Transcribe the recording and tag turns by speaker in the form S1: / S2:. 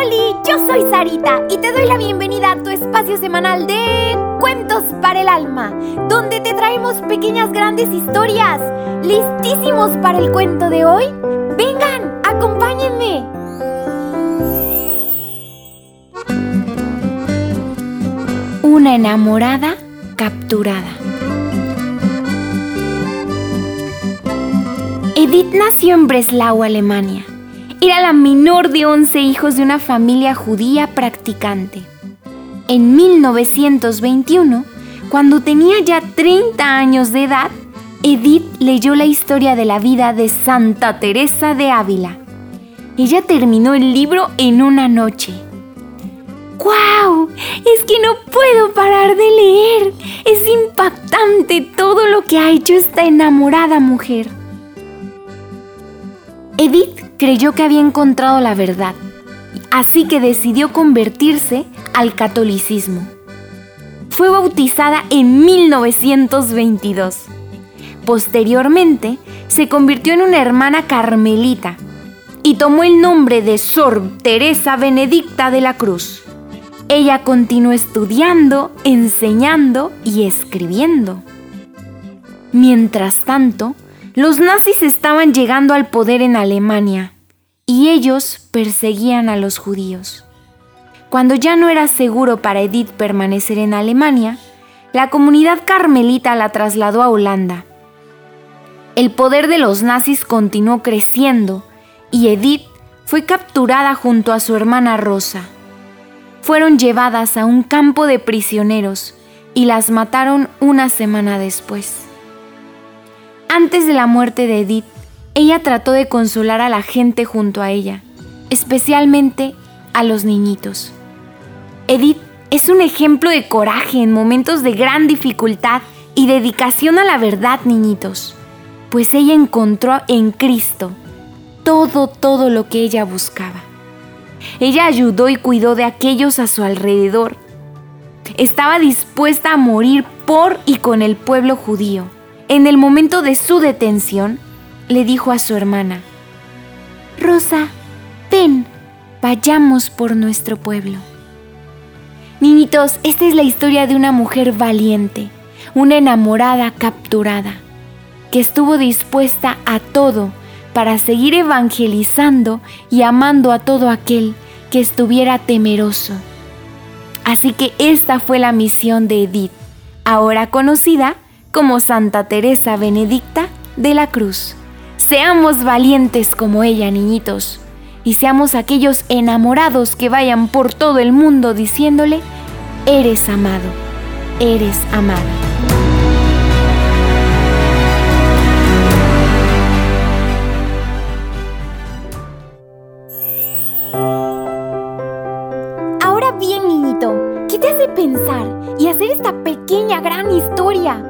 S1: Oli, yo soy Sarita y te doy la bienvenida a tu espacio semanal de Cuentos para el Alma, donde te traemos pequeñas grandes historias. ¿Listísimos para el cuento de hoy? Vengan, acompáñenme.
S2: Una enamorada capturada. Edith nació en Breslau, Alemania. Era la menor de 11 hijos de una familia judía practicante. En 1921, cuando tenía ya 30 años de edad, Edith leyó la historia de la vida de Santa Teresa de Ávila. Ella terminó el libro en una noche. ¡Guau! Es que no puedo parar de leer. Es impactante todo lo que ha hecho esta enamorada mujer. Edith creyó que había encontrado la verdad, así que decidió convertirse al catolicismo. Fue bautizada en 1922. Posteriormente, se convirtió en una hermana carmelita y tomó el nombre de Sor Teresa Benedicta de la Cruz. Ella continuó estudiando, enseñando y escribiendo. Mientras tanto, los nazis estaban llegando al poder en Alemania y ellos perseguían a los judíos. Cuando ya no era seguro para Edith permanecer en Alemania, la comunidad carmelita la trasladó a Holanda. El poder de los nazis continuó creciendo y Edith fue capturada junto a su hermana Rosa. Fueron llevadas a un campo de prisioneros y las mataron una semana después. Antes de la muerte de Edith, ella trató de consolar a la gente junto a ella, especialmente a los niñitos. Edith es un ejemplo de coraje en momentos de gran dificultad y dedicación a la verdad, niñitos, pues ella encontró en Cristo todo, todo lo que ella buscaba. Ella ayudó y cuidó de aquellos a su alrededor. Estaba dispuesta a morir por y con el pueblo judío en el momento de su detención, le dijo a su hermana, Rosa, ven, vayamos por nuestro pueblo. Niñitos, esta es la historia de una mujer valiente, una enamorada capturada, que estuvo dispuesta a todo para seguir evangelizando y amando a todo aquel que estuviera temeroso. Así que esta fue la misión de Edith, ahora conocida como Santa Teresa Benedicta de la Cruz. Seamos valientes como ella, niñitos, y seamos aquellos enamorados que vayan por todo el mundo diciéndole, eres amado, eres amada.
S1: Ahora bien, niñito, ¿qué te hace pensar y hacer esta pequeña gran historia?